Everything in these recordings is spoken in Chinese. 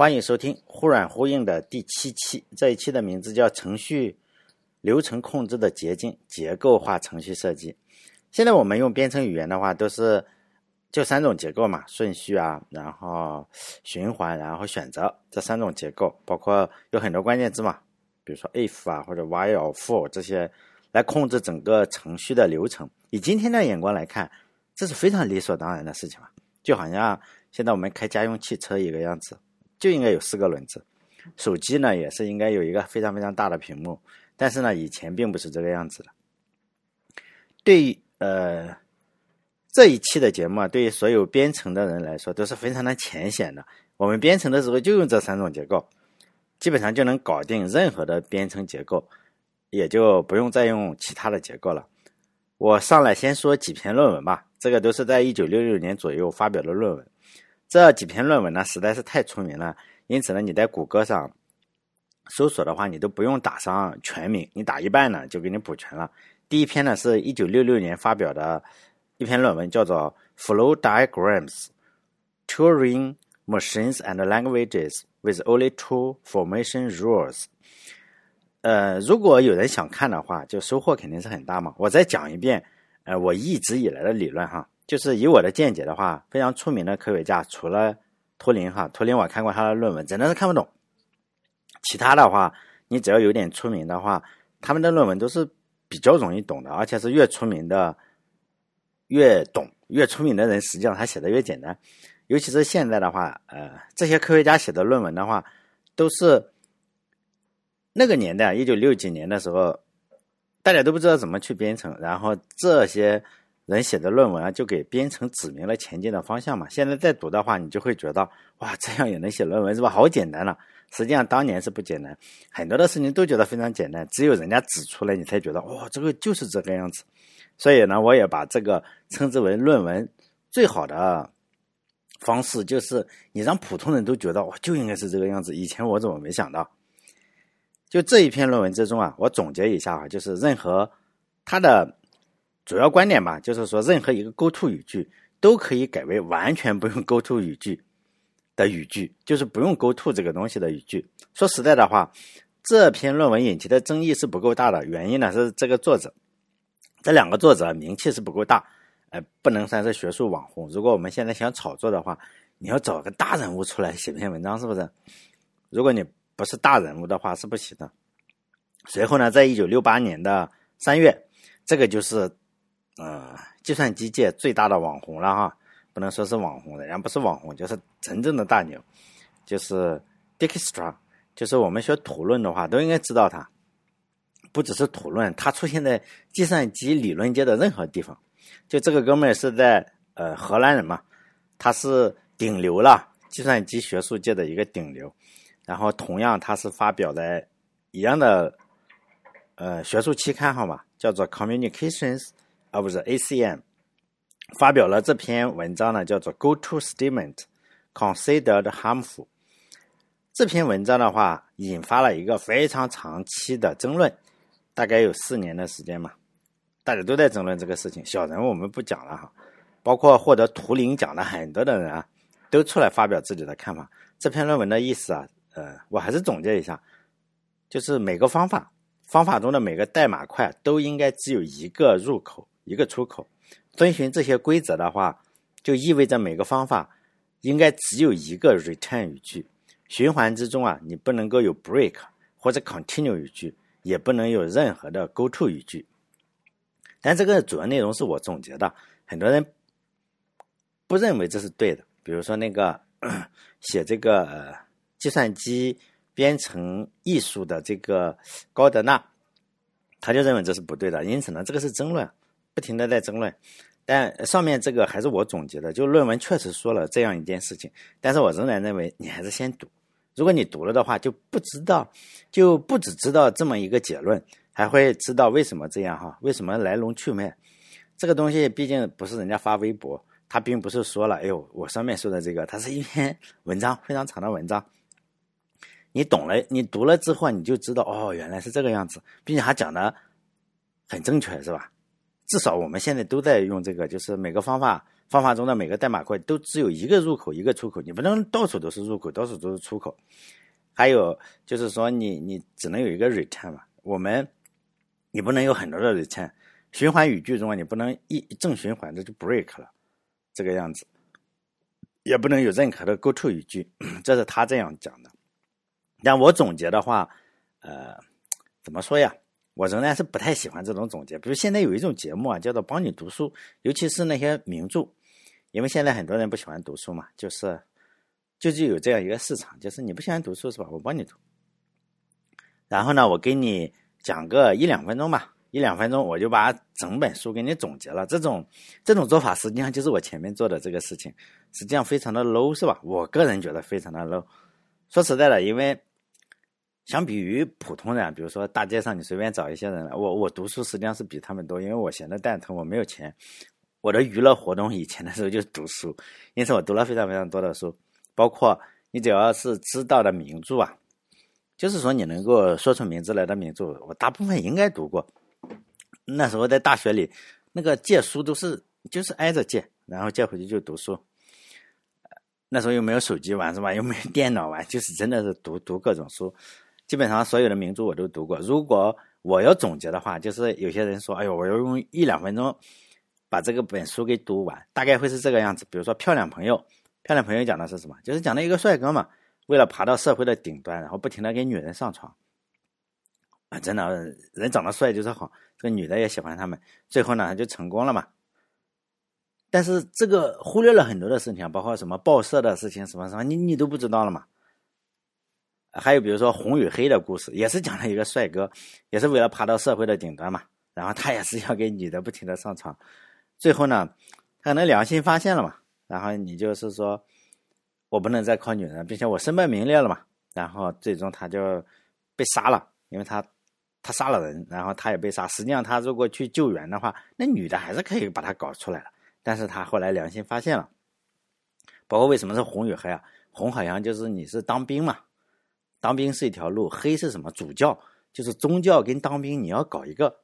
欢迎收听忽软忽硬的第七期，这一期的名字叫“程序流程控制的捷径：结构化程序设计”。现在我们用编程语言的话，都是就三种结构嘛，顺序啊，然后循环，然后选择这三种结构，包括有很多关键字嘛，比如说 if 啊或者 while、for 这些，来控制整个程序的流程。以今天的眼光来看，这是非常理所当然的事情嘛，就好像现在我们开家用汽车一个样子。就应该有四个轮子，手机呢也是应该有一个非常非常大的屏幕，但是呢以前并不是这个样子的。对于呃这一期的节目啊，对于所有编程的人来说都是非常的浅显的。我们编程的时候就用这三种结构，基本上就能搞定任何的编程结构，也就不用再用其他的结构了。我上来先说几篇论文吧，这个都是在一九六六年左右发表的论文。这几篇论文呢实在是太出名了，因此呢，你在谷歌上搜索的话，你都不用打上全名，你打一半呢就给你补全了。第一篇呢是一九六六年发表的一篇论文，叫做《Flow Diagrams: Turing Machines and Languages with Only Two Formation Rules》。呃，如果有人想看的话，就收获肯定是很大嘛。我再讲一遍，呃，我一直以来的理论哈。就是以我的见解的话，非常出名的科学家，除了图灵哈，图灵我看过他的论文，真的是看不懂。其他的话，你只要有点出名的话，他们的论文都是比较容易懂的，而且是越出名的越懂，越出名的人实际上他写的越简单。尤其是现在的话，呃，这些科学家写的论文的话，都是那个年代，一九六几年的时候，大家都不知道怎么去编程，然后这些。人写的论文啊，就给编程指明了前进的方向嘛。现在再读的话，你就会觉得哇，这样也能写论文是吧？好简单了。实际上当年是不简单，很多的事情都觉得非常简单，只有人家指出来，你才觉得哇，这个就是这个样子。所以呢，我也把这个称之为论文最好的方式，就是你让普通人都觉得哇，就应该是这个样子。以前我怎么没想到？就这一篇论文之中啊，我总结一下啊，就是任何它的。主要观点吧，就是说，任何一个 GoTo 语句都可以改为完全不用 GoTo 语句的语句，就是不用 GoTo 这个东西的语句。说实在的话，这篇论文引起的争议是不够大的，原因呢是这个作者，这两个作者名气是不够大，呃，不能算是学术网红。如果我们现在想炒作的话，你要找个大人物出来写篇文章，是不是？如果你不是大人物的话，是不行的。随后呢，在一九六八年的三月，这个就是。呃，计算机界最大的网红了哈，不能说是网红，人家不是网红，就是真正的大牛，就是 Dijkstra，就是我们学图论的话都应该知道他，不只是图论，他出现在计算机理论界的任何地方。就这个哥们儿是在呃荷兰人嘛，他是顶流了，计算机学术界的一个顶流。然后同样他是发表在一样的呃学术期刊，好吧？叫做 Communications。啊，不是 ACM 发表了这篇文章呢，叫做 “Go to Statement Considered Harmful”。这篇文章的话，引发了一个非常长期的争论，大概有四年的时间嘛，大家都在争论这个事情。小人物我们不讲了哈，包括获得图灵奖的很多的人啊，都出来发表自己的看法。这篇论文的意思啊，呃，我还是总结一下，就是每个方法方法中的每个代码块都应该只有一个入口。一个出口，遵循这些规则的话，就意味着每个方法应该只有一个 return 语句。循环之中啊，你不能够有 break 或者 continue 语句，也不能有任何的 go to 语句。但这个主要内容是我总结的，很多人不认为这是对的。比如说那个写这个计算机编程艺术的这个高德纳，他就认为这是不对的。因此呢，这个是争论。不停的在争论，但上面这个还是我总结的，就论文确实说了这样一件事情，但是我仍然认为你还是先读，如果你读了的话，就不知道，就不只知道这么一个结论，还会知道为什么这样哈，为什么来龙去脉，这个东西毕竟不是人家发微博，他并不是说了，哎呦，我上面说的这个，它是一篇文章，非常长的文章，你懂了，你读了之后，你就知道哦，原来是这个样子，并且他讲的很正确，是吧？至少我们现在都在用这个，就是每个方法方法中的每个代码块都只有一个入口一个出口，你不能到处都是入口，到处都是出口。还有就是说，你你只能有一个 return 嘛，我们你不能有很多的 return。循环语句中啊，你不能一正循环，这就 break 了，这个样子。也不能有任何的 go to 语句，这是他这样讲的。但我总结的话，呃，怎么说呀？我仍然是不太喜欢这种总结。比如现在有一种节目啊，叫做帮你读书，尤其是那些名著，因为现在很多人不喜欢读书嘛，就是就是有这样一个市场，就是你不喜欢读书是吧？我帮你读，然后呢，我给你讲个一两分钟吧，一两分钟我就把整本书给你总结了。这种这种做法实际上就是我前面做的这个事情，实际上非常的 low 是吧？我个人觉得非常的 low。说实在的，因为。相比于普通人，比如说大街上你随便找一些人，我我读书实际上是比他们多，因为我闲得蛋疼，我没有钱。我的娱乐活动以前的时候就是读书，因此我读了非常非常多的书，包括你只要是知道的名著啊，就是说你能够说出名字来的名著，我大部分应该读过。那时候在大学里，那个借书都是就是挨着借，然后借回去就读书。那时候又没有手机玩是吧？又没有电脑玩，就是真的是读读各种书。基本上所有的名著我都读过。如果我要总结的话，就是有些人说：“哎呦，我要用一两分钟把这个本书给读完。”大概会是这个样子。比如说《漂亮朋友》，《漂亮朋友》讲的是什么？就是讲的一个帅哥嘛，为了爬到社会的顶端，然后不停的跟女人上床。啊，真的，人长得帅就是好，这个女的也喜欢他们，最后呢就成功了嘛。但是这个忽略了很多的事情，包括什么报社的事情，什么什么，你你都不知道了嘛。还有比如说红与黑的故事，也是讲了一个帅哥，也是为了爬到社会的顶端嘛。然后他也是要给女的不停的上床，最后呢，他可能良心发现了嘛。然后你就是说，我不能再靠女人，并且我身败名裂了嘛。然后最终他就被杀了，因为他他杀了人，然后他也被杀。实际上他如果去救援的话，那女的还是可以把他搞出来了。但是他后来良心发现了，包括为什么是红与黑啊？红好像就是你是当兵嘛。当兵是一条路，黑是什么？主教就是宗教跟当兵，你要搞一个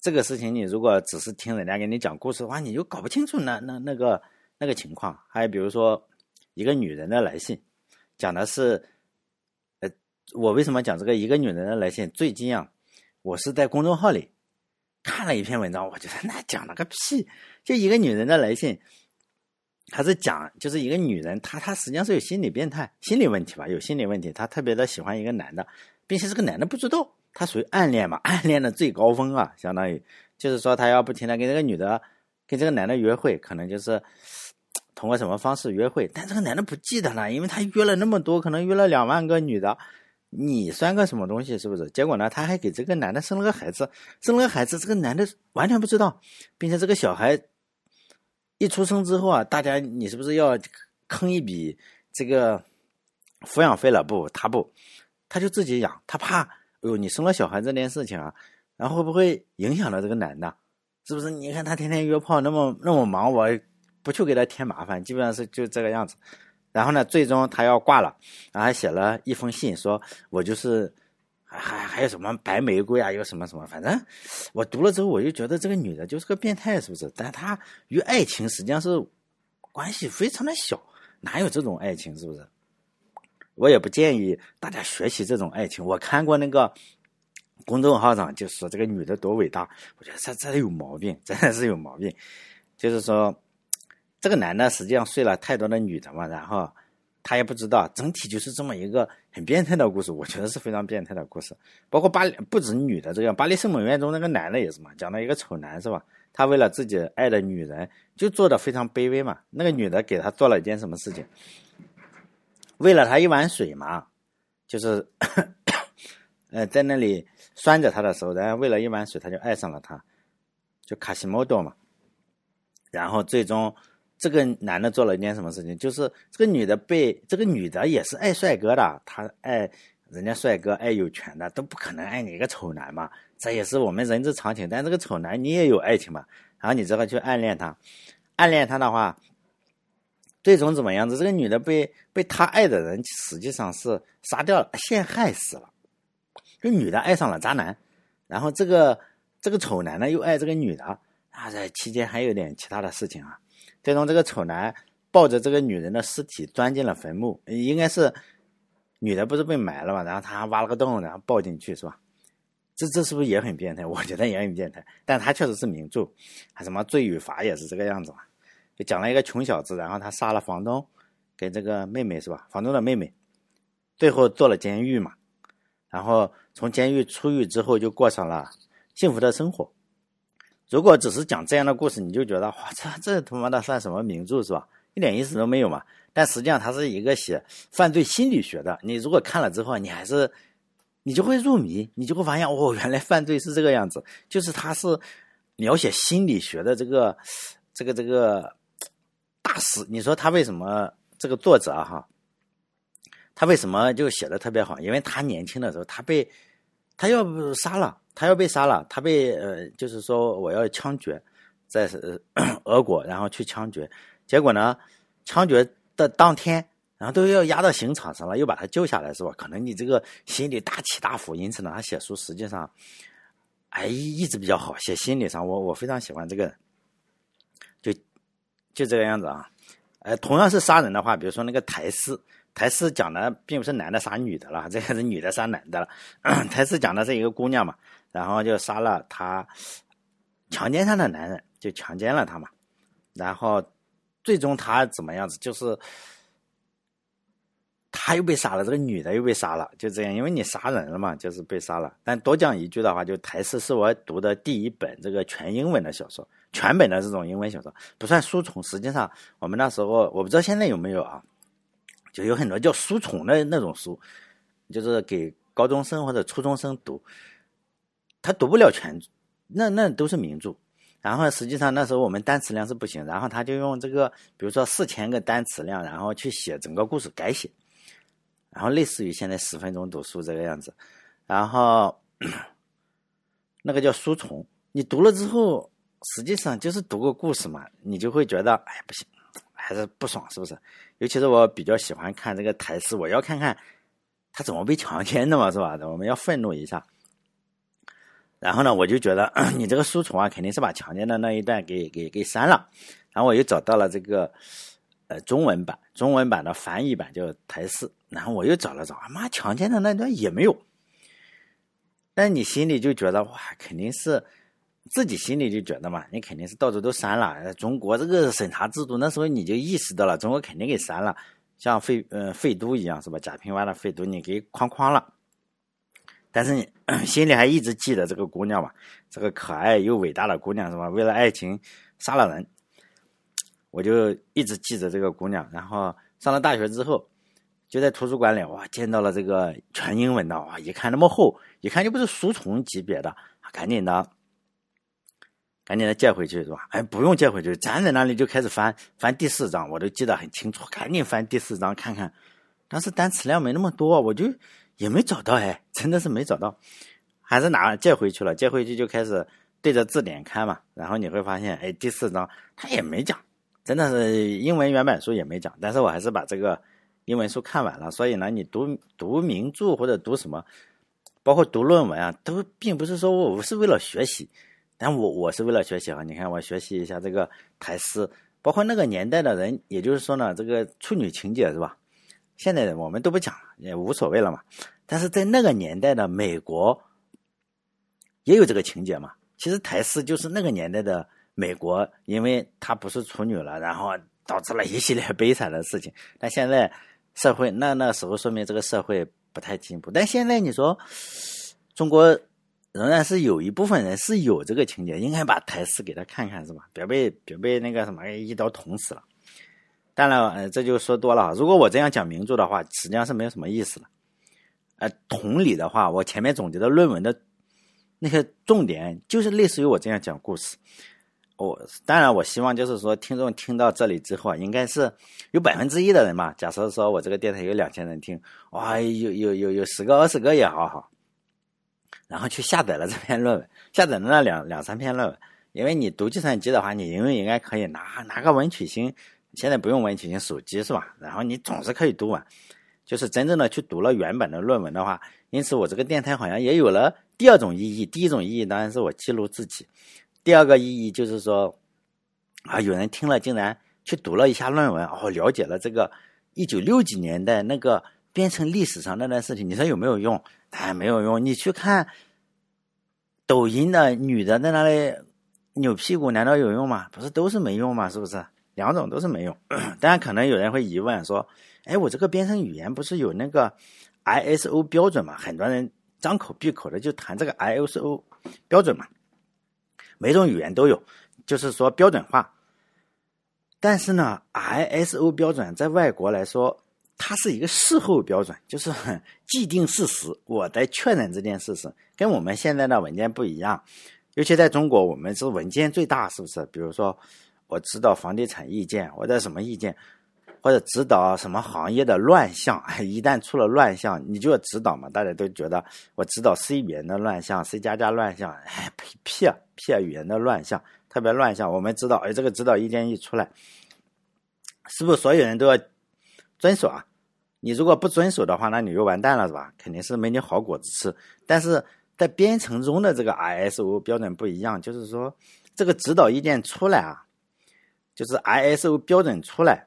这个事情。你如果只是听人家给你讲故事的话，你就搞不清楚那那那个那个情况。还有比如说一个女人的来信，讲的是，呃，我为什么讲这个一个女人的来信？最近啊，我是在公众号里看了一篇文章，我觉得那讲了个屁，就一个女人的来信。他是讲，就是一个女人，她她实际上是有心理变态、心理问题吧，有心理问题。她特别的喜欢一个男的，并且这个男的不知道，他属于暗恋嘛，暗恋的最高峰啊，相当于就是说他要不停的跟这个女的、跟这个男的约会，可能就是通过什么方式约会，但这个男的不记得了，因为他约了那么多，可能约了两万个女的，你算个什么东西，是不是？结果呢，他还给这个男的生了个孩子，生了个孩子，这个男的完全不知道，并且这个小孩。一出生之后啊，大家你是不是要坑一笔这个抚养费了？不，他不，他就自己养。他怕，哎呦，你生了小孩这件事情啊，然后会不会影响到这个男的？是不是？你看他天天约炮，那么那么忙，我不去给他添麻烦，基本上是就这个样子。然后呢，最终他要挂了，然后还写了一封信，说我就是。还还有什么白玫瑰啊？有什么什么？反正我读了之后，我就觉得这个女的就是个变态，是不是？但她与爱情实际上是关系非常的小，哪有这种爱情？是不是？我也不建议大家学习这种爱情。我看过那个公众号上就说这个女的多伟大，我觉得这这有毛病，真的是有毛病。就是说，这个男的实际上睡了太多的女的嘛，然后。他也不知道，整体就是这么一个很变态的故事，我觉得是非常变态的故事。包括巴黎不止女的这样，巴黎圣母院中那个男的也是嘛，讲了一个丑男是吧？他为了自己爱的女人，就做的非常卑微嘛。那个女的给他做了一件什么事情？为了他一碗水嘛，就是 呃在那里拴着他的时候，然后为了一碗水，他就爱上了他，就卡西莫多嘛。然后最终。这个男的做了一件什么事情？就是这个女的被这个女的也是爱帅哥的，她爱人家帅哥，爱有权的，都不可能爱你一个丑男嘛。这也是我们人之常情。但这个丑男你也有爱情嘛？然后你这个去暗恋他，暗恋他的话，最终怎么样子？这个女的被被他爱的人实际上是杀掉了，陷害死了。这女的爱上了渣男，然后这个这个丑男呢又爱这个女的啊。在期间还有点其他的事情啊。最终这个丑男抱着这个女人的尸体钻进了坟墓，应该是女的不是被埋了嘛，然后他挖了个洞，然后抱进去是吧？这这是不是也很变态？我觉得也很变态，但他确实是名著，还什么罪与罚也是这个样子嘛，就讲了一个穷小子，然后他杀了房东跟这个妹妹是吧？房东的妹妹，最后坐了监狱嘛，然后从监狱出狱之后就过上了幸福的生活。如果只是讲这样的故事，你就觉得哇，这这他妈的算什么名著是吧？一点意思都没有嘛。但实际上，它是一个写犯罪心理学的。你如果看了之后，你还是你就会入迷，你就会发现哦，原来犯罪是这个样子。就是他是描写心理学的这个这个这个大师。你说他为什么这个作者哈？他为什么就写的特别好？因为他年轻的时候，他被他要不杀了。他要被杀了，他被呃，就是说我要枪决，在 俄国，然后去枪决，结果呢，枪决的当天，然后都要押到刑场上了，又把他救下来，是吧？可能你这个心里大起大伏，因此呢，他写书实际上，哎，一直比较好，写心理上，我我非常喜欢这个，就就这个样子啊，呃，同样是杀人的话，比如说那个台诗。台诗讲的并不是男的杀女的了，这个是女的杀男的了。台诗讲的是一个姑娘嘛。然后就杀了他，强奸他的男人，就强奸了他嘛。然后最终他怎么样子？就是他又被杀了，这个女的又被杀了，就这样。因为你杀人了嘛，就是被杀了。但多讲一句的话，就台诗是我读的第一本这个全英文的小说，全本的这种英文小说，不算书虫。实际上我们那时候我不知道现在有没有啊，就有很多叫书虫的那种书，就是给高中生或者初中生读。他读不了全，那那都是名著。然后实际上那时候我们单词量是不行，然后他就用这个，比如说四千个单词量，然后去写整个故事改写，然后类似于现在十分钟读书这个样子。然后 那个叫书虫，你读了之后，实际上就是读个故事嘛，你就会觉得哎不行，还是不爽，是不是？尤其是我比较喜欢看这个台词，我要看看他怎么被强奸的嘛，是吧？我们要愤怒一下。然后呢，我就觉得 你这个书虫啊，肯定是把强奸的那一段给给给删了。然后我又找到了这个呃中文版，中文版的翻译版叫台式。然后我又找了找，啊妈强奸的那段也没有。但你心里就觉得哇，肯定是自己心里就觉得嘛，你肯定是到处都删了。中国这个审查制度，那时候你就意识到了，中国肯定给删了，像废呃废都一样是吧？贾平凹的废都你给框框了。但是你 心里还一直记得这个姑娘嘛？这个可爱又伟大的姑娘是吧？为了爱情杀了人，我就一直记着这个姑娘。然后上了大学之后，就在图书馆里哇，见到了这个全英文的哇，一看那么厚，一看就不是书虫级别的，赶紧的，赶紧的借回去是吧？哎，不用借回去，站在那里就开始翻翻第四章，我都记得很清楚，赶紧翻第四章看看。但是单词量没那么多，我就。也没找到哎，真的是没找到，还是拿借回去了。借回去就开始对着字典看嘛，然后你会发现，哎，第四章他也没讲，真的是英文原版书也没讲。但是我还是把这个英文书看完了。所以呢，你读读名著或者读什么，包括读论文啊，都并不是说我是为了学习，但我我是为了学习啊。你看，我学习一下这个台诗，包括那个年代的人，也就是说呢，这个处女情节是吧？现在我们都不讲了，也无所谓了嘛。但是在那个年代的美国，也有这个情节嘛。其实台式就是那个年代的美国，因为她不是处女了，然后导致了一系列悲惨的事情。但现在社会，那那时候说明这个社会不太进步。但现在你说，中国仍然是有一部分人是有这个情节，应该把台式给他看看，是吧？别被别被那个什么一刀捅死了。当然，呃，这就说多了。如果我这样讲名著的话，实际上是没有什么意思了。呃，同理的话，我前面总结的论文的那些重点，就是类似于我这样讲故事。我当然，我希望就是说，听众听到这里之后啊，应该是有百分之一的人嘛。假设说我这个电台有两千人听，哇，有有有有十个、二十个也好好，然后去下载了这篇论文，下载了那两两三篇论文。因为你读计算机的话，你因为应该可以拿拿个文曲星。现在不用文曲星手机是吧？然后你总是可以读完，就是真正的去读了原本的论文的话，因此我这个电台好像也有了第二种意义。第一种意义当然是我记录自己，第二个意义就是说，啊，有人听了竟然去读了一下论文，哦，了解了这个一九六几年的那个编程历史上那段事情，你说有没有用？哎，没有用。你去看抖音的女的在那里扭屁股，难道有用吗？不是，都是没用吗？是不是？两种都是没用。当然，可能有人会疑问说：“哎，我这个编程语言不是有那个 ISO 标准吗？”很多人张口闭口的就谈这个 ISO 标准嘛。每种语言都有，就是说标准化。但是呢，ISO 标准在外国来说，它是一个事后标准，就是既定事实，我在确认这件事实，跟我们现在的文件不一样。尤其在中国，我们是文件最大，是不是？比如说，我知道房地产意见，我在什么意见，或者指导什么行业的乱象，一旦出了乱象，你就要指导嘛。大家都觉得我指导 C 语言的乱象，C 加加乱象，哎，屁屁屁语言的乱象。特别乱象，我们知道，哎，这个指导意见一出来，是不是所有人都要遵守啊？你如果不遵守的话，那你就完蛋了，是吧？肯定是没你好果子吃。但是在编程中的这个 ISO 标准不一样，就是说这个指导意见出来啊，就是 ISO 标准出来，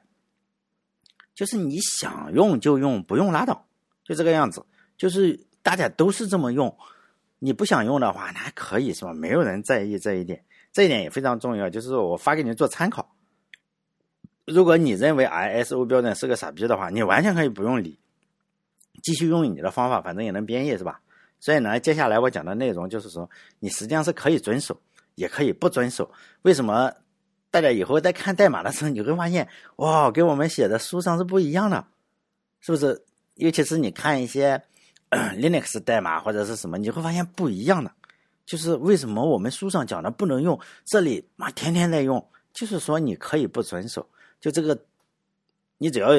就是你想用就用，不用拉倒，就这个样子。就是大家都是这么用，你不想用的话，那还可以是吧？没有人在意这一点。这一点也非常重要，就是我发给你做参考。如果你认为 ISO 标准是个傻逼的话，你完全可以不用理，继续用你的方法，反正也能编译，是吧？所以呢，接下来我讲的内容就是说，你实际上是可以遵守，也可以不遵守。为什么？大家以后在看代码的时候，你会发现，哇，跟我们写的书上是不一样的，是不是？尤其是你看一些 Linux 代码或者是什么，你会发现不一样的。就是为什么我们书上讲的不能用，这里妈天天在用，就是说你可以不遵守，就这个，你只要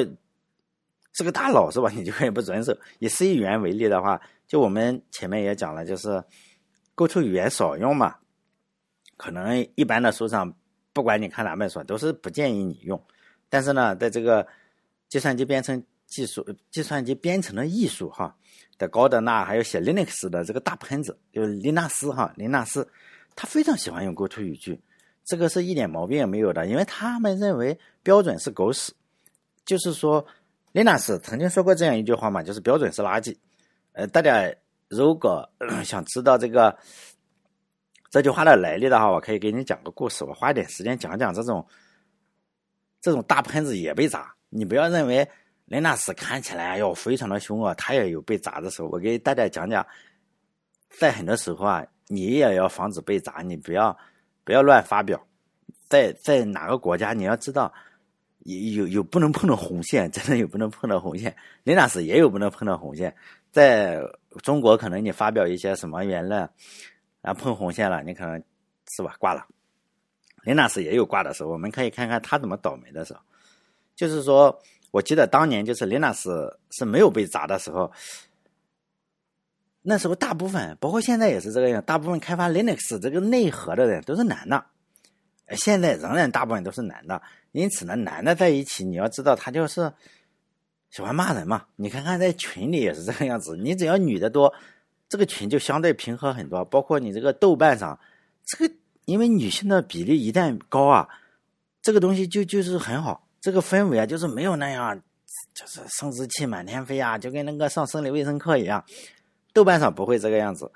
是个大佬是吧？你就可以不遵守。以 C 语言为例的话，就我们前面也讲了，就是 Go-to 语言少用嘛，可能一般的书上不管你看哪本书都是不建议你用。但是呢，在这个计算机编程技术、计算机编程的艺术哈。的高德纳还有写 Linux 的这个大喷子，就是林纳斯哈，林纳斯，他非常喜欢用 GoTo 语句，这个是一点毛病也没有的，因为他们认为标准是狗屎，就是说，林纳斯曾经说过这样一句话嘛，就是标准是垃圾。呃，大家如果 想知道这个这句话的来历的话，我可以给你讲个故事，我花点时间讲讲这种这种大喷子也被砸，你不要认为。雷纳斯看起来要非常的凶啊，他也有被砸的时候。我给大家讲讲，在很多时候啊，你也要防止被砸，你不要不要乱发表。在在哪个国家，你要知道有有有不能碰的红线，真的有不能碰的红线。雷纳斯也有不能碰的红线。在中国，可能你发表一些什么言论，啊碰红线了，你可能是吧挂了。雷纳斯也有挂的时候，我们可以看看他怎么倒霉的时候，就是说。我记得当年就是 Linux 是没有被砸的时候，那时候大部分，包括现在也是这个样，大部分开发 Linux 这个内核的人都是男的，现在仍然大部分都是男的。因此呢，男的在一起，你要知道他就是喜欢骂人嘛。你看看在群里也是这个样子，你只要女的多，这个群就相对平和很多。包括你这个豆瓣上，这个因为女性的比例一旦高啊，这个东西就就是很好。这个氛围啊，就是没有那样，就是生殖器满天飞啊，就跟那个上生理卫生课一样。豆瓣上不会这个样子，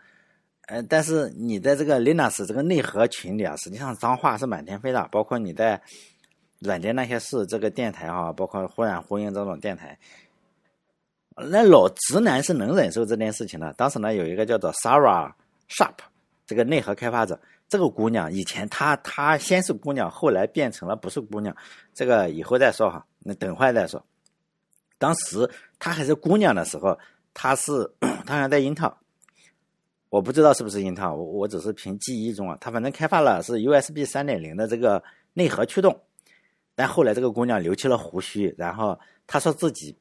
呃，但是你在这个 Linux 这个内核群里啊，实际上脏话是满天飞的。包括你在软件那些事，这个电台啊，包括忽然呼应这种电台，那老直男是能忍受这件事情的。当时呢，有一个叫做 Sarah Sharp 这个内核开发者。这个姑娘以前她她先是姑娘，后来变成了不是姑娘，这个以后再说哈，那等会再说。当时她还是姑娘的时候，她是 她还在英特尔，我不知道是不是英特尔，我我只是凭记忆中啊，她反正开发了是 USB 三点零的这个内核驱动，但后来这个姑娘留起了胡须，然后她说自己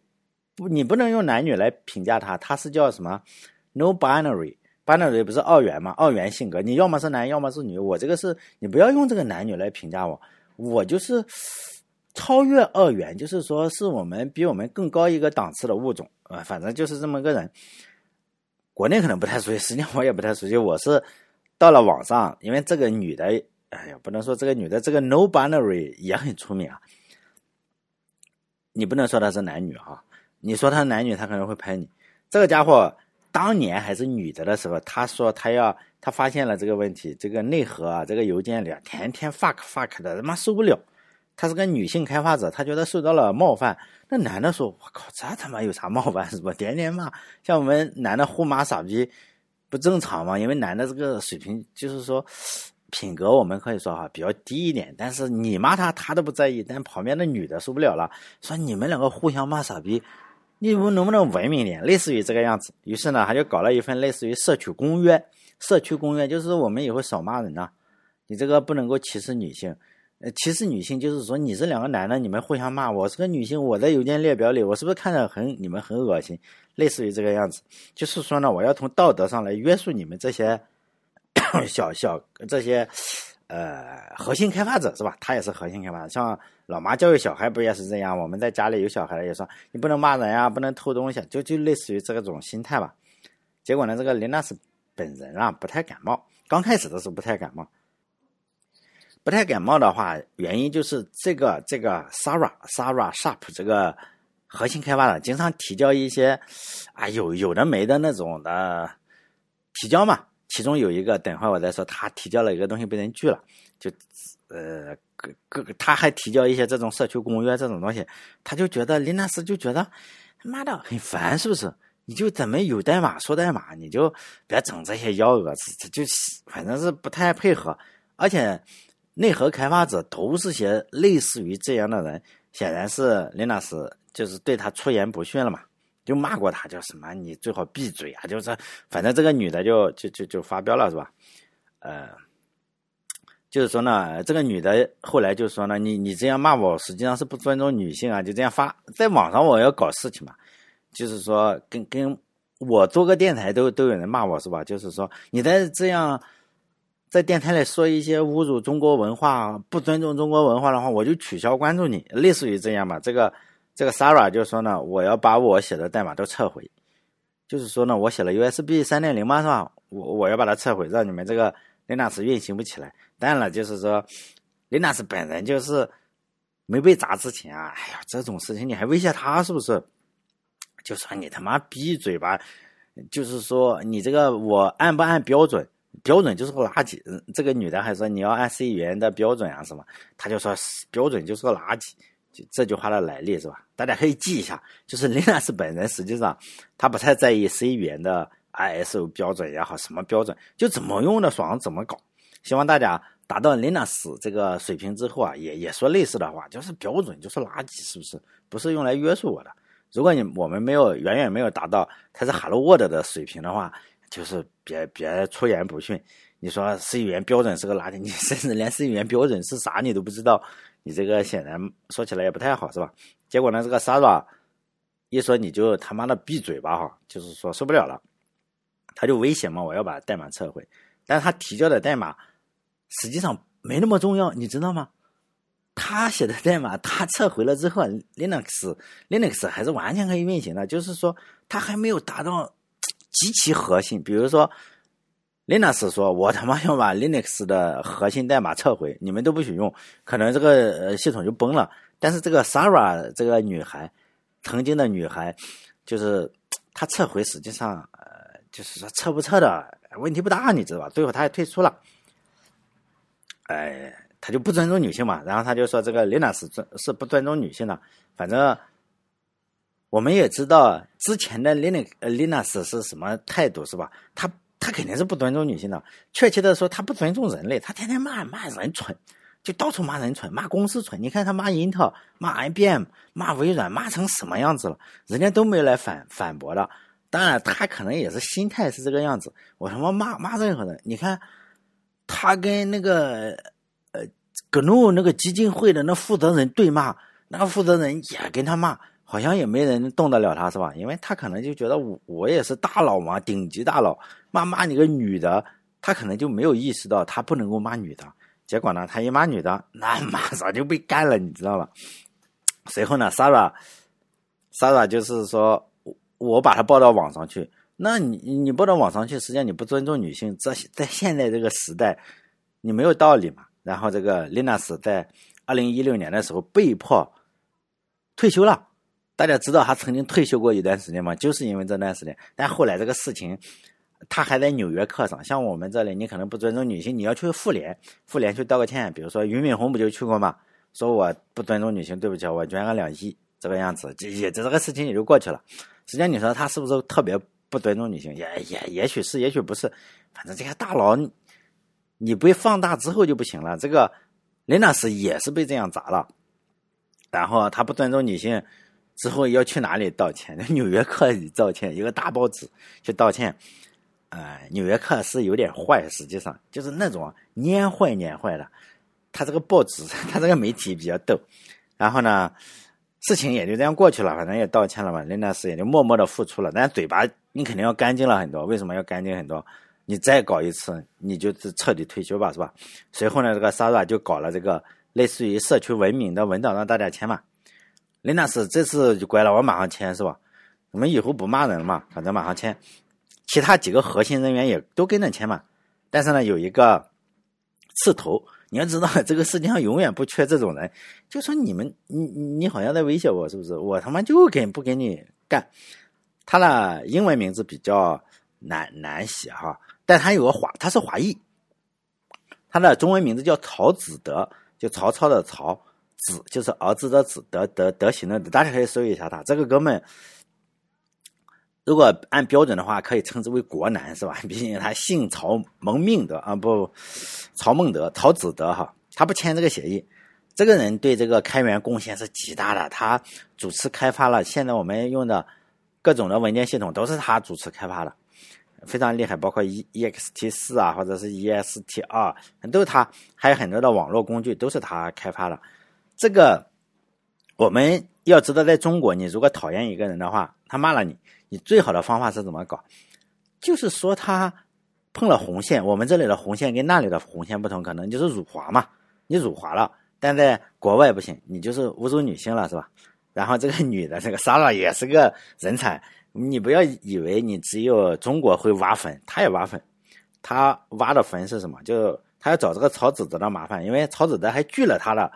不，你不能用男女来评价他，他是叫什么 No binary，binary 不是二元吗？二元性格，你要么是男，要么是女。我这个是你不要用这个男女来评价我，我就是超越二元，就是说是我们比我们更高一个档次的物种啊。反正就是这么个人。国内可能不太熟悉，实际上我也不太熟悉。我是到了网上，因为这个女的，哎呀，不能说这个女的，这个 No Binary 也很出名啊。你不能说他是男女哈，你说他男女，他可能会喷你。这个家伙当年还是女的的时候，他说他要他发现了这个问题，这个内核啊，这个邮件里啊，天天 fuck fuck 的，他妈受不了。他是个女性开发者，他觉得受到了冒犯。那男的说：“我靠，这他妈有啥冒犯是吧？天天骂，像我们男的互骂傻逼，不正常吗？因为男的这个水平就是说品格，我们可以说哈比较低一点。但是你骂他，他都不在意。但旁边的女的受不了了，说你们两个互相骂傻逼，你们能不能文明点？类似于这个样子。于是呢，他就搞了一份类似于社区公约。社区公约就是我们以后少骂人呐，你这个不能够歧视女性。”呃，歧视女性就是说，你这两个男的，你们互相骂，我是个女性，我在邮件列表里，我是不是看着很你们很恶心？类似于这个样子，就是说呢，我要从道德上来约束你们这些 小小这些呃核心开发者是吧？他也是核心开发者，像老妈教育小孩不也是这样？我们在家里有小孩也说，你不能骂人啊，不能偷东西，就就类似于这个种心态吧。结果呢，这个林娜斯本人啊不太感冒，刚开始的时候不太感冒。不太感冒的话，原因就是这个这个 Sarah Sarah Sharp 这个核心开发者经常提交一些啊有有的没的那种的提交嘛。其中有一个，等会儿我再说，他提交了一个东西被人拒了，就呃各各他还提交一些这种社区公约这种东西，他就觉得林纳斯就觉得他妈的很烦，是不是？你就怎么有代码说代码，你就别整这些幺蛾子，就反正是不太配合，而且。内核开发者都是些类似于这样的人，显然是林纳斯就是对他出言不逊了嘛，就骂过他叫什么，你最好闭嘴啊！就是反正这个女的就就就就发飙了是吧？呃，就是说呢，这个女的后来就说呢，你你这样骂我，实际上是不尊重女性啊！就这样发在网上，我要搞事情嘛，就是说跟跟我做个电台都都有人骂我是吧？就是说你在这样。在电台里说一些侮辱中国文化、不尊重中国文化的话，我就取消关注你，类似于这样吧。这个这个 Sara 就说呢，我要把我写的代码都撤回，就是说呢，我写了 USB 三点零嘛，是吧？我我要把它撤回，让你们这个 Linux 运行不起来。当然了，就是说 Linux 本人就是没被砸之前啊，哎呀，这种事情你还威胁他是不是？就说你他妈闭嘴吧，就是说你这个我按不按标准？标准就是个垃圾。这个女的还说你要按 C 语言的标准啊什么，他就说标准就是个垃圾。就这句话的来历是吧？大家可以记一下。就是 Linux 本人实际上他不太在意 C 语言的 ISO 标准也好，什么标准就怎么用的爽怎么搞。希望大家达到 Linux 这个水平之后啊，也也说类似的话，就是标准就是垃圾，是不是？不是用来约束我的。如果你我们没有远远没有达到它是 Hello World 的水平的话。就是别别出言不逊，你说 C 语言标准是个垃圾，你 甚至连 C 语言标准是啥你都不知道，你这个显然说起来也不太好，是吧？结果呢，这个 Sarah 一说你就他妈的闭嘴吧，哈，就是说受不了了，他就威胁嘛，我要把代码撤回。但是他提交的代码实际上没那么重要，你知道吗？他写的代码他撤回了之后，Linux Linux 还是完全可以运行的，就是说他还没有达到。极其核心，比如说，Linux 说：“我他妈要把 Linux 的核心代码撤回，你们都不许用，可能这个呃系统就崩了。”但是这个 Sarah 这个女孩，曾经的女孩，就是她撤回，实际上呃，就是说撤不撤的问题不大，你知道吧？最后她也退出了，哎，她就不尊重女性嘛。然后她就说：“这个 Linux 尊是不尊重女性的，反正。”我们也知道之前的 Linux Linux 是什么态度是吧？他他肯定是不尊重女性的。确切的说，他不尊重人类，他天天骂骂人蠢，就到处骂人蠢，骂公司蠢。你看他骂英特尔、骂 IBM、骂微软，骂成什么样子了？人家都没来反反驳的。当然，他可能也是心态是这个样子。我他妈骂骂任何人，你看他跟那个呃格鲁那个基金会的那负责人对骂，那个负责人也跟他骂。好像也没人动得了他，是吧？因为他可能就觉得我我也是大佬嘛，顶级大佬，骂骂你个女的，他可能就没有意识到他不能够骂女的。结果呢，他一骂女的，那马上就被干了，你知道吧？随后呢，Sara，Sara 就是说我把他报到网上去，那你你报到网上去，实际上你不尊重女性，这在现在这个时代，你没有道理嘛。然后这个 Linus 在二零一六年的时候被迫。退休了。大家知道他曾经退休过一段时间吗？就是因为这段时间。但后来这个事情，他还在《纽约客》上。像我们这里，你可能不尊重女性，你要去妇联，妇联去道个歉。比如说俞敏洪不就去过吗？说我不尊重女性，对不起，我捐个两亿，这个样子，也这这个事情也就过去了。实际上，你说他是不是特别不尊重女性？也也也许是，也许不是。反正这些大佬，你被放大之后就不行了。这个林纳斯也是被这样砸了，然后他不尊重女性。之后要去哪里道歉？在 纽约客里道歉，一个大报纸去道歉。呃，纽约客是有点坏，实际上就是那种蔫坏蔫坏的。他这个报纸，他这个媒体比较逗。然后呢，事情也就这样过去了，反正也道歉了嘛，林纳斯也就默默的付出了。但嘴巴你肯定要干净了很多。为什么要干净很多？你再搞一次，你就是彻底退休吧，是吧？随后呢，这个 Sara 就搞了这个类似于社区文明的文档，让大家签嘛。林纳斯这次就乖了，我马上签是吧？我们以后不骂人了嘛，反正马上签。其他几个核心人员也都跟着签嘛。但是呢，有一个刺头，你要知道，这个世界上永远不缺这种人。就说你们，你你好像在威胁我，是不是？我他妈就跟不跟你干。他的英文名字比较难难写哈，但他有个华，他是华裔。他的中文名字叫曹子德，就曹操的曹。子就是儿子的子，德德德行的德，大家可以搜一下他这个哥们。如果按标准的话，可以称之为国男是吧？毕竟他姓曹，蒙命德啊，不，曹孟德，曹子德哈。他不签这个协议，这个人对这个开源贡献是极大的。他主持开发了现在我们用的各种的文件系统，都是他主持开发的，非常厉害。包括 e e x t 四啊，或者是 e s t 二，都是他。还有很多的网络工具都是他开发的。这个我们要知道，在中国，你如果讨厌一个人的话，他骂了你，你最好的方法是怎么搞？就是说他碰了红线。我们这里的红线跟那里的红线不同，可能就是辱华嘛。你辱华了，但在国外不行，你就是侮辱女性了，是吧？然后这个女的，这个莎拉也是个人才。你不要以为你只有中国会挖坟，她也挖坟。她挖的坟是什么？就她要找这个曹子德的麻烦，因为曹子德还拒了她的。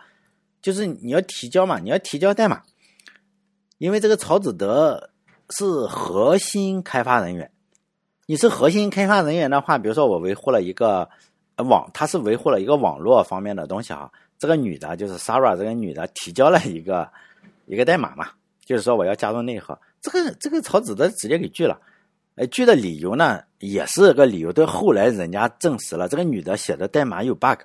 就是你要提交嘛，你要提交代码，因为这个曹子德是核心开发人员。你是核心开发人员的话，比如说我维护了一个网，他是维护了一个网络方面的东西哈。这个女的，就是 Sarah，这个女的提交了一个一个代码嘛，就是说我要加入内核。这个这个曹子德直接给拒了，呃，拒的理由呢也是个理由，到后来人家证实了，这个女的写的代码有 bug。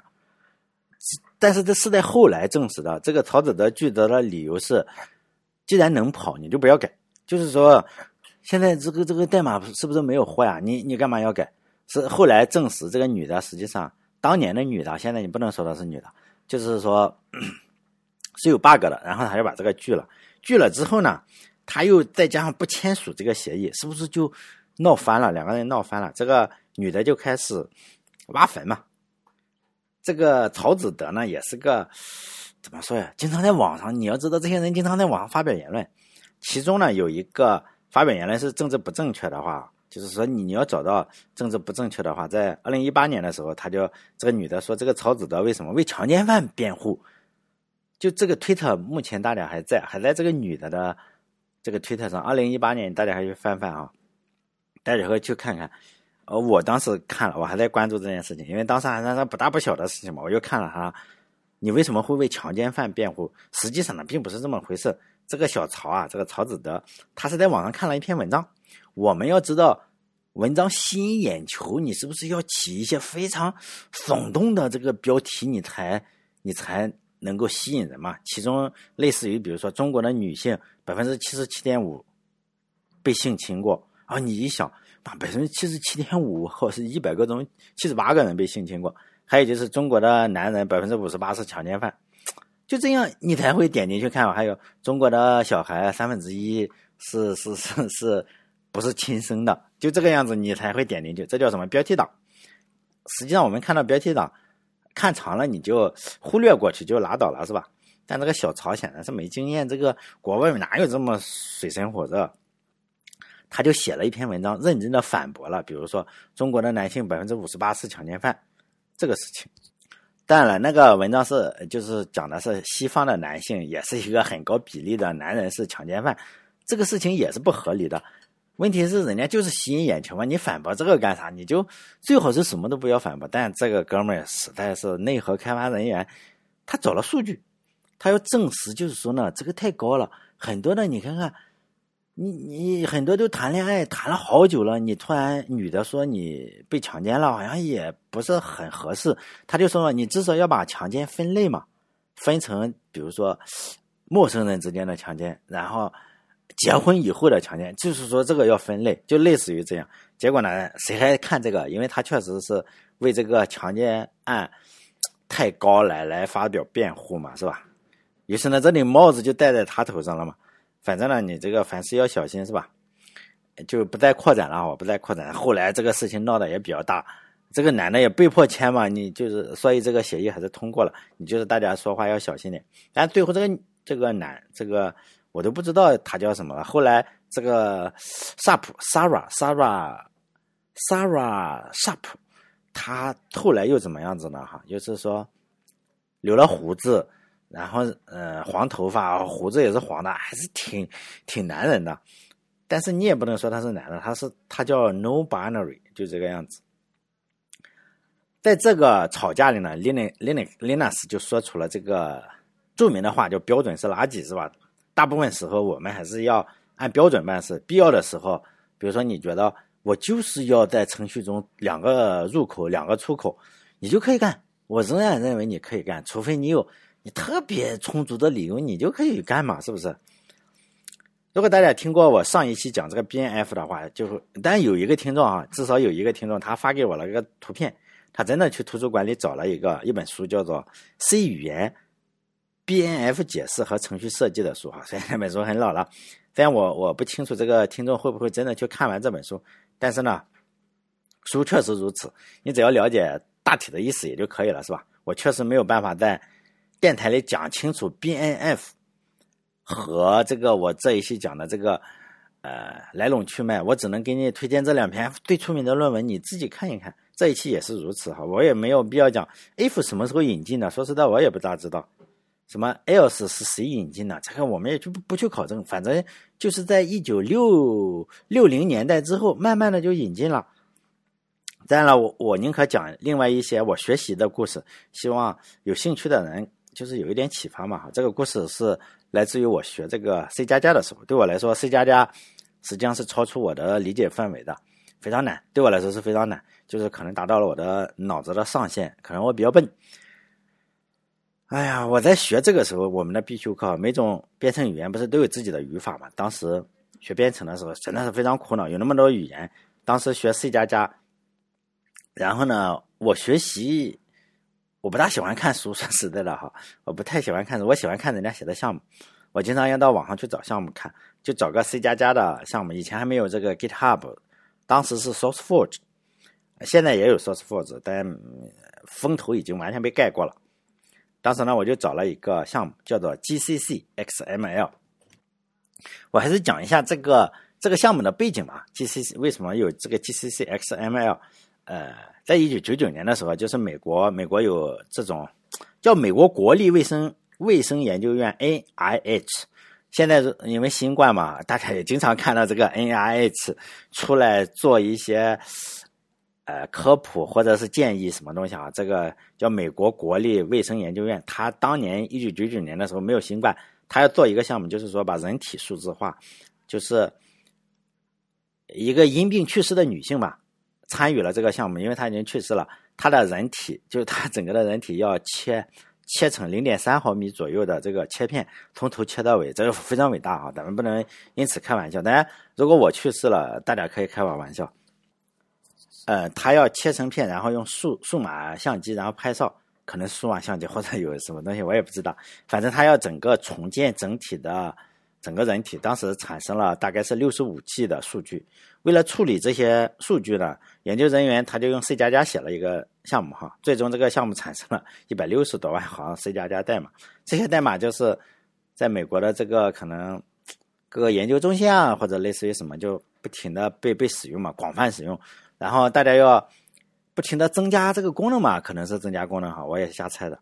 但是这是在后来证实的。这个曹子德拒得的理由是，既然能跑，你就不要改。就是说，现在这个这个代码是不是没有货呀？你你干嘛要改？是后来证实，这个女的实际上当年的女的，现在你不能说她是女的，就是说是有 bug 的。然后他就把这个拒了。拒了之后呢，他又再加上不签署这个协议，是不是就闹翻了？两个人闹翻了，这个女的就开始挖坟嘛。这个曹子德呢，也是个怎么说呀？经常在网上，你要知道，这些人经常在网上发表言论。其中呢，有一个发表言论是政治不正确的话，就是说你你要找到政治不正确的话，在二零一八年的时候，他就这个女的说，这个曹子德为什么为强奸犯辩护？就这个推特目前大家还在，还在这个女的的这个推特上。二零一八年大家还去翻翻啊，大家可以去看看。呃，我当时看了，我还在关注这件事情，因为当时还是那不大不小的事情嘛，我就看了哈。你为什么会为强奸犯辩护？实际上呢，并不是这么回事。这个小曹啊，这个曹子德，他是在网上看了一篇文章。我们要知道，文章吸引眼球，你是不是要起一些非常耸动的这个标题，你才你才能够吸引人嘛？其中类似于，比如说中国的女性百分之七十七点五被性侵过啊，你一想。百分之七十七点五，或是一百个中七十八个人被性侵过，还有就是中国的男人百分之五十八是强奸犯，就这样你才会点进去看。还有中国的小孩三分之一是是是是，不是亲生的，就这个样子你才会点进去。这叫什么标题党？实际上我们看到标题党看长了你就忽略过去就拉倒了，是吧？但这个小曹显然是没经验，这个国外哪有这么水深火热？他就写了一篇文章，认真的反驳了，比如说中国的男性百分之五十八是强奸犯这个事情。当然了，那个文章是就是讲的是西方的男性也是一个很高比例的男人是强奸犯，这个事情也是不合理的。问题是人家就是吸引眼球嘛，你反驳这个干啥？你就最好是什么都不要反驳。但这个哥们儿实在是内核开发人员，他找了数据，他要证实，就是说呢，这个太高了，很多的你看看。你你很多都谈恋爱谈了好久了，你突然女的说你被强奸了，好像也不是很合适。他就说了，你至少要把强奸分类嘛，分成比如说陌生人之间的强奸，然后结婚以后的强奸，就是说这个要分类，就类似于这样。结果呢，谁还看这个？因为他确实是为这个强奸案太高来来发表辩护嘛，是吧？于是呢，这顶帽子就戴在他头上了嘛。反正呢，你这个凡事要小心，是吧？就不再扩展了，我不再扩展。后来这个事情闹得也比较大，这个男的也被迫签嘛，你就是所以这个协议还是通过了。你就是大家说话要小心点。但最后这个这个男这个我都不知道他叫什么了。后来这个萨普 Sarah Sarah Sarah 萨普，他后来又怎么样子呢？哈，就是说留了胡子。然后，呃，黄头发，胡子也是黄的，还是挺挺男人的。但是你也不能说他是男的，他是他叫 No Binary，就这个样子。在这个吵架里呢，Lin Lin Linus 就说出了这个著名的话，叫“标准是垃圾”，是吧？大部分时候我们还是要按标准办事。必要的时候，比如说你觉得我就是要在程序中两个入口、两个出口，你就可以干。我仍然认为你可以干，除非你有。你特别充足的理由，你就可以干嘛？是不是？如果大家听过我上一期讲这个 B N F 的话，就但有一个听众啊，至少有一个听众，他发给我了一个图片，他真的去图书馆里找了一个一本书，叫做《C 语言 B N F 解释和程序设计》的书哈。虽然那本书很老了，虽然我我不清楚这个听众会不会真的去看完这本书，但是呢，书确实如此。你只要了解大体的意思也就可以了，是吧？我确实没有办法在。电台里讲清楚 B N F 和这个我这一期讲的这个呃来龙去脉，我只能给你推荐这两篇最出名的论文，你自己看一看。这一期也是如此哈，我也没有必要讲 F 什么时候引进的，说实在我也不大知道。什么 else 是谁引进的，这个我们也就不不去考证，反正就是在一九六六零年代之后，慢慢的就引进了。当然了，我我宁可讲另外一些我学习的故事，希望有兴趣的人。就是有一点启发嘛，这个故事是来自于我学这个 C 加加的时候，对我来说 C 加加实际上是超出我的理解范围的，非常难，对我来说是非常难，就是可能达到了我的脑子的上限，可能我比较笨。哎呀，我在学这个时候，我们的必修课每种编程语言不是都有自己的语法嘛？当时学编程的时候真的是非常苦恼，有那么多语言，当时学 C 加加，然后呢，我学习。我不大喜欢看书，说实在的哈，我不太喜欢看书，我喜欢看人家写的项目。我经常要到网上去找项目看，就找个 C 加加的项目。以前还没有这个 GitHub，当时是 SourceForge，现在也有 SourceForge，但风头已经完全被盖过了。当时呢，我就找了一个项目，叫做 GCC XML。我还是讲一下这个这个项目的背景吧。GCC 为什么有这个 GCC XML？呃，在一九九九年的时候，就是美国，美国有这种叫美国国立卫生卫生研究院 NIH。现在是因为新冠嘛，大家也经常看到这个 NIH 出来做一些呃科普或者是建议什么东西啊。这个叫美国国立卫生研究院，他当年一九九九年的时候没有新冠，他要做一个项目，就是说把人体数字化，就是一个因病去世的女性吧。参与了这个项目，因为他已经去世了，他的人体就是他整个的人体要切切成零点三毫米左右的这个切片，从头切到尾，这个非常伟大啊！咱们不能因此开玩笑。当然，如果我去世了，大家可以开我玩笑。呃，他要切成片，然后用数数码相机，然后拍照，可能数码相机或者有什么东西，我也不知道。反正他要整个重建整体的。整个人体当时产生了大概是六十五 G 的数据，为了处理这些数据呢，研究人员他就用 C 加加写了一个项目哈，最终这个项目产生了一百六十多万行 C 加加代码，这些代码就是在美国的这个可能各个研究中心啊，或者类似于什么，就不停的被被使用嘛，广泛使用，然后大家要不停的增加这个功能嘛，可能是增加功能哈，我也瞎猜的。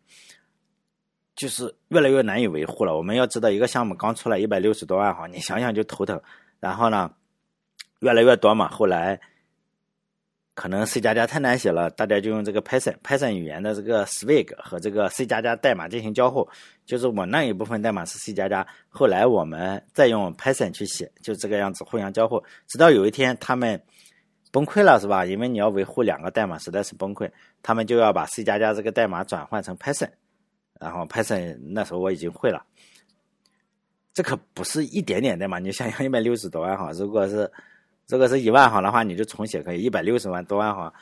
就是越来越难以维护了。我们要知道，一个项目刚出来一百六十多万哈，你想想就头疼。然后呢，越来越多嘛，后来可能 C 加加太难写了，大家就用这个 Python，Python 语言的这个 Swig 和这个 C 加加代码进行交互，就是我那一部分代码是 C 加加，后来我们再用 Python 去写，就这个样子互相交互，直到有一天他们崩溃了，是吧？因为你要维护两个代码实在是崩溃，他们就要把 C 加加这个代码转换成 Python。然后 Python 那时候我已经会了，这可不是一点点的嘛？你想想一百六十多万行，如果是如果是一万行的话，你就重写可以；一百六十万多万行，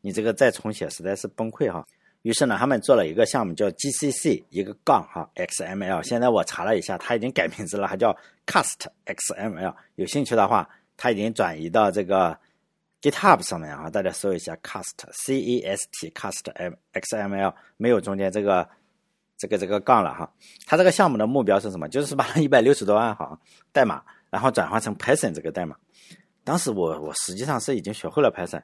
你这个再重写实在是崩溃哈。于是呢，他们做了一个项目叫 GCC 一个杠哈 XML。现在我查了一下，它已经改名字了，还叫 Cast XML。有兴趣的话，它已经转移到这个 GitHub 上面啊，大家搜一下 Cast C E S T Cast M XML，没有中间这个。这个这个杠了哈，它这个项目的目标是什么？就是把一百六十多万行代码，然后转换成 Python 这个代码。当时我我实际上是已经学会了 Python，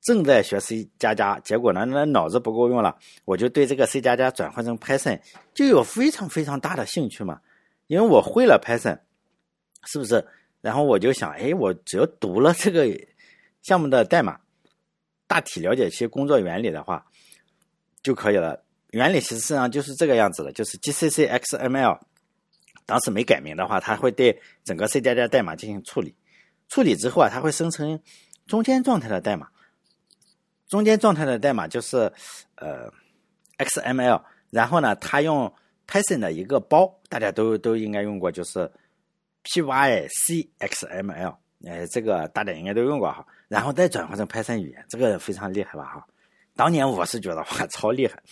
正在学 C 加加，结果呢那脑子不够用了，我就对这个 C 加加转换成 Python 就有非常非常大的兴趣嘛，因为我会了 Python，是不是？然后我就想，哎，我只要读了这个项目的代码，大体了解一些工作原理的话，就可以了。原理其实上就是这个样子的，就是 GCC XML，当时没改名的话，它会对整个 C 加加代码进行处理，处理之后啊，它会生成中间状态的代码，中间状态的代码就是呃 XML，然后呢，它用 Python 的一个包，大家都都应该用过，就是 PyCXML，哎，这个大家应该都用过哈，然后再转换成 Python 语言，这个非常厉害吧哈，当年我是觉得哇超厉害。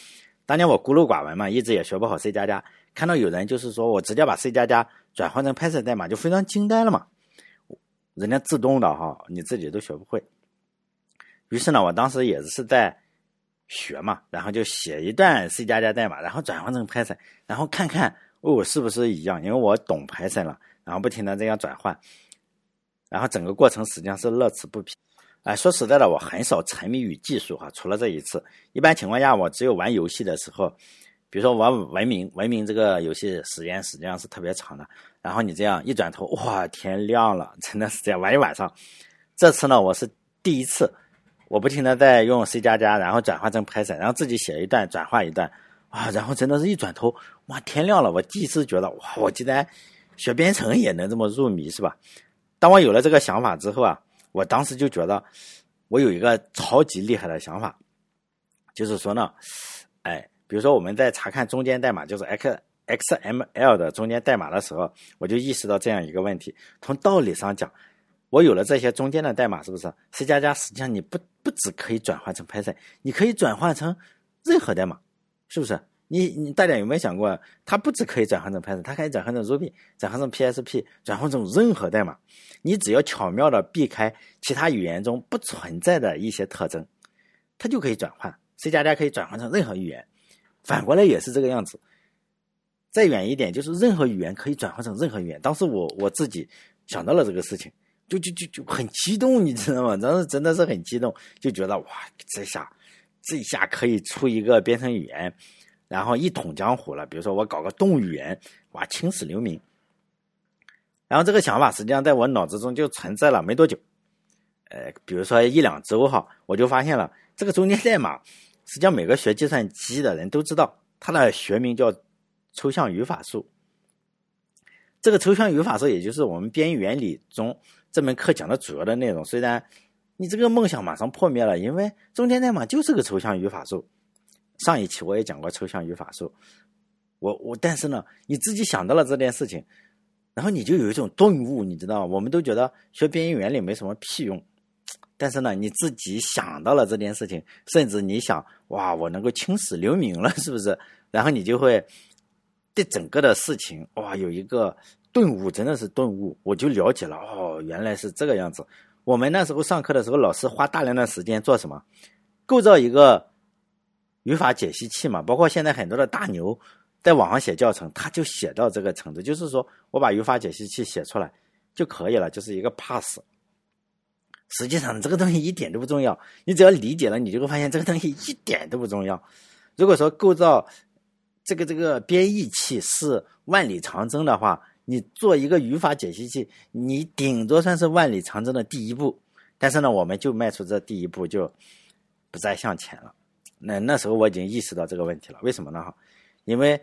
当年我孤陋寡闻嘛，一直也学不好 C 加加。看到有人就是说我直接把 C 加加转换成 Python 代码，就非常惊呆了嘛。人家自动的哈，你自己都学不会。于是呢，我当时也是在学嘛，然后就写一段 C 加加代码，然后转换成 Python，然后看看哦是不是一样，因为我懂 Python 了，然后不停的这样转换，然后整个过程实际上是乐此不疲。哎，说实在的，我很少沉迷于技术哈，除了这一次。一般情况下，我只有玩游戏的时候，比如说玩文明，文明这个游戏时间实际上是特别长的。然后你这样一转头，哇，天亮了，真的是这样玩一晚上。这次呢，我是第一次，我不停的在用 C 加加，然后转换成 Python，然后自己写一段，转换一段，啊，然后真的是一转头，哇，天亮了。我第一次觉得，哇，我竟然学编程也能这么入迷，是吧？当我有了这个想法之后啊。我当时就觉得，我有一个超级厉害的想法，就是说呢，哎，比如说我们在查看中间代码，就是 x XML 的中间代码的时候，我就意识到这样一个问题：从道理上讲，我有了这些中间的代码，是不是 C 加加？实际上你不不只可以转换成 Python，你可以转换成任何代码，是不是？你你大家有没有想过，它不只可以转换成 Python，它可以转换成 Ruby，转换成 PSP，转换成任何代码。你只要巧妙的避开其他语言中不存在的一些特征，它就可以转换。C 加加可以转换成任何语言，反过来也是这个样子。再远一点，就是任何语言可以转换成任何语言。当时我我自己想到了这个事情，就就就就很激动，你知道吗？当时真的是很激动，就觉得哇，这下这下可以出一个编程语言。然后一统江湖了，比如说我搞个动物语言，哇，青史留名。然后这个想法实际上在我脑子中就存在了没多久，呃，比如说一两周哈，我就发现了这个中间代码，实际上每个学计算机的人都知道，它的学名叫抽象语法树。这个抽象语法树也就是我们编译原理中这门课讲的主要的内容。虽然你这个梦想马上破灭了，因为中间代码就是个抽象语法树。上一期我也讲过抽象语法树，我我但是呢，你自己想到了这件事情，然后你就有一种顿悟，你知道我们都觉得学编译原理没什么屁用，但是呢，你自己想到了这件事情，甚至你想哇，我能够青史留名了，是不是？然后你就会对整个的事情哇有一个顿悟，真的是顿悟，我就了解了哦，原来是这个样子。我们那时候上课的时候，老师花大量的时间做什么？构造一个。语法解析器嘛，包括现在很多的大牛在网上写教程，他就写到这个程度，就是说我把语法解析器写出来就可以了，就是一个 pass。实际上这个东西一点都不重要。你只要理解了，你就会发现这个东西一点都不重要。如果说构造这个这个编译器是万里长征的话，你做一个语法解析器，你顶多算是万里长征的第一步。但是呢，我们就迈出这第一步，就不再向前了。那那时候我已经意识到这个问题了。为什么呢？哈，因为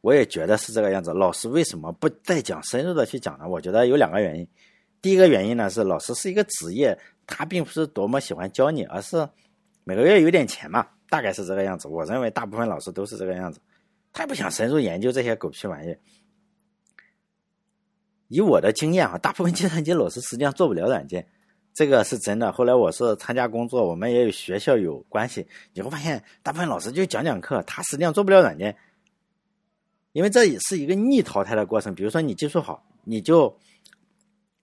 我也觉得是这个样子。老师为什么不再讲深入的去讲呢？我觉得有两个原因。第一个原因呢是，老师是一个职业，他并不是多么喜欢教你，而是每个月有点钱嘛，大概是这个样子。我认为大部分老师都是这个样子，他也不想深入研究这些狗屁玩意。以我的经验啊，大部分计算机老师实际上做不了软件。这个是真的。后来我是参加工作，我们也有学校有关系，你会发现大部分老师就讲讲课，他实际上做不了软件，因为这也是一个逆淘汰的过程。比如说你技术好，你就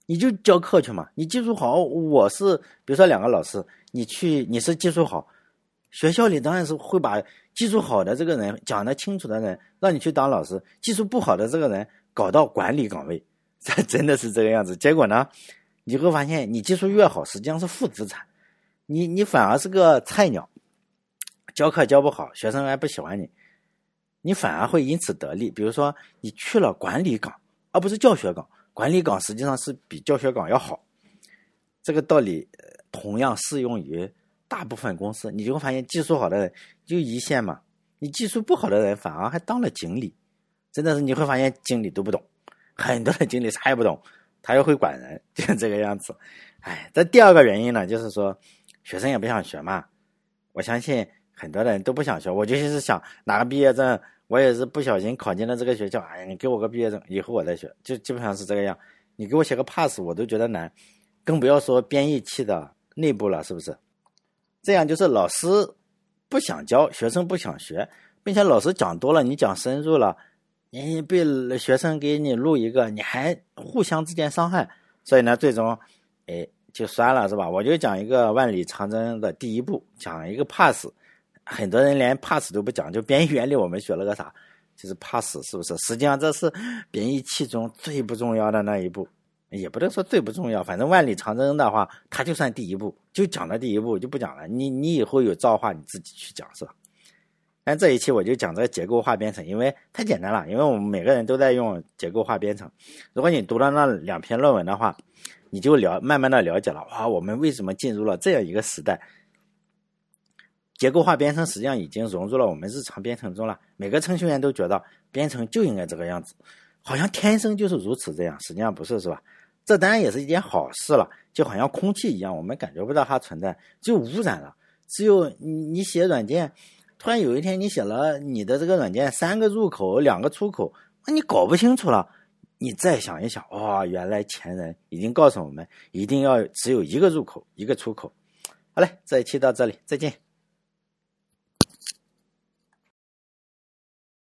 你就教课去嘛。你技术好，我是比如说两个老师，你去你是技术好，学校里当然是会把技术好的这个人讲得清楚的人让你去当老师，技术不好的这个人搞到管理岗位，这 真的是这个样子。结果呢？你会发现，你技术越好，实际上是负资产，你你反而是个菜鸟，教课教不好，学生还不喜欢你，你反而会因此得利。比如说，你去了管理岗，而不是教学岗，管理岗实际上是比教学岗要好。这个道理同样适用于大部分公司。你就会发现，技术好的人就一线嘛，你技术不好的人反而还当了经理，真的是你会发现经理都不懂，很多的经理啥也不懂。他又会管人，就这个样子。哎，这第二个原因呢，就是说学生也不想学嘛。我相信很多人都不想学。我就是想拿个毕业证，我也是不小心考进了这个学校。哎呀，你给我个毕业证，以后我再学，就基本上是这个样。你给我写个 pass，我都觉得难，更不要说编译器的内部了，是不是？这样就是老师不想教，学生不想学，并且老师讲多了，你讲深入了。你被学生给你录一个，你还互相之间伤害，所以呢，最终，哎，就算了，是吧？我就讲一个万里长征的第一步，讲一个 pass，很多人连 pass 都不讲，就编译原理我们学了个啥？就是 pass，是不是？实际上这是编译器中最不重要的那一步，也不能说最不重要，反正万里长征的话，它就算第一步，就讲了第一步就不讲了。你你以后有造化你自己去讲，是吧？但这一期我就讲这个结构化编程，因为太简单了，因为我们每个人都在用结构化编程。如果你读了那两篇论文的话，你就了慢慢的了解了，哇，我们为什么进入了这样一个时代？结构化编程实际上已经融入了我们日常编程中了。每个程序员都觉得编程就应该这个样子，好像天生就是如此这样，实际上不是，是吧？这当然也是一件好事了，就好像空气一样，我们感觉不到它存在，就污染了。只有你你写软件。突然有一天，你写了你的这个软件三个入口两个出口，那你搞不清楚了。你再想一想，哇，原来前人已经告诉我们，一定要只有一个入口一个出口。好嘞，这一期到这里，再见。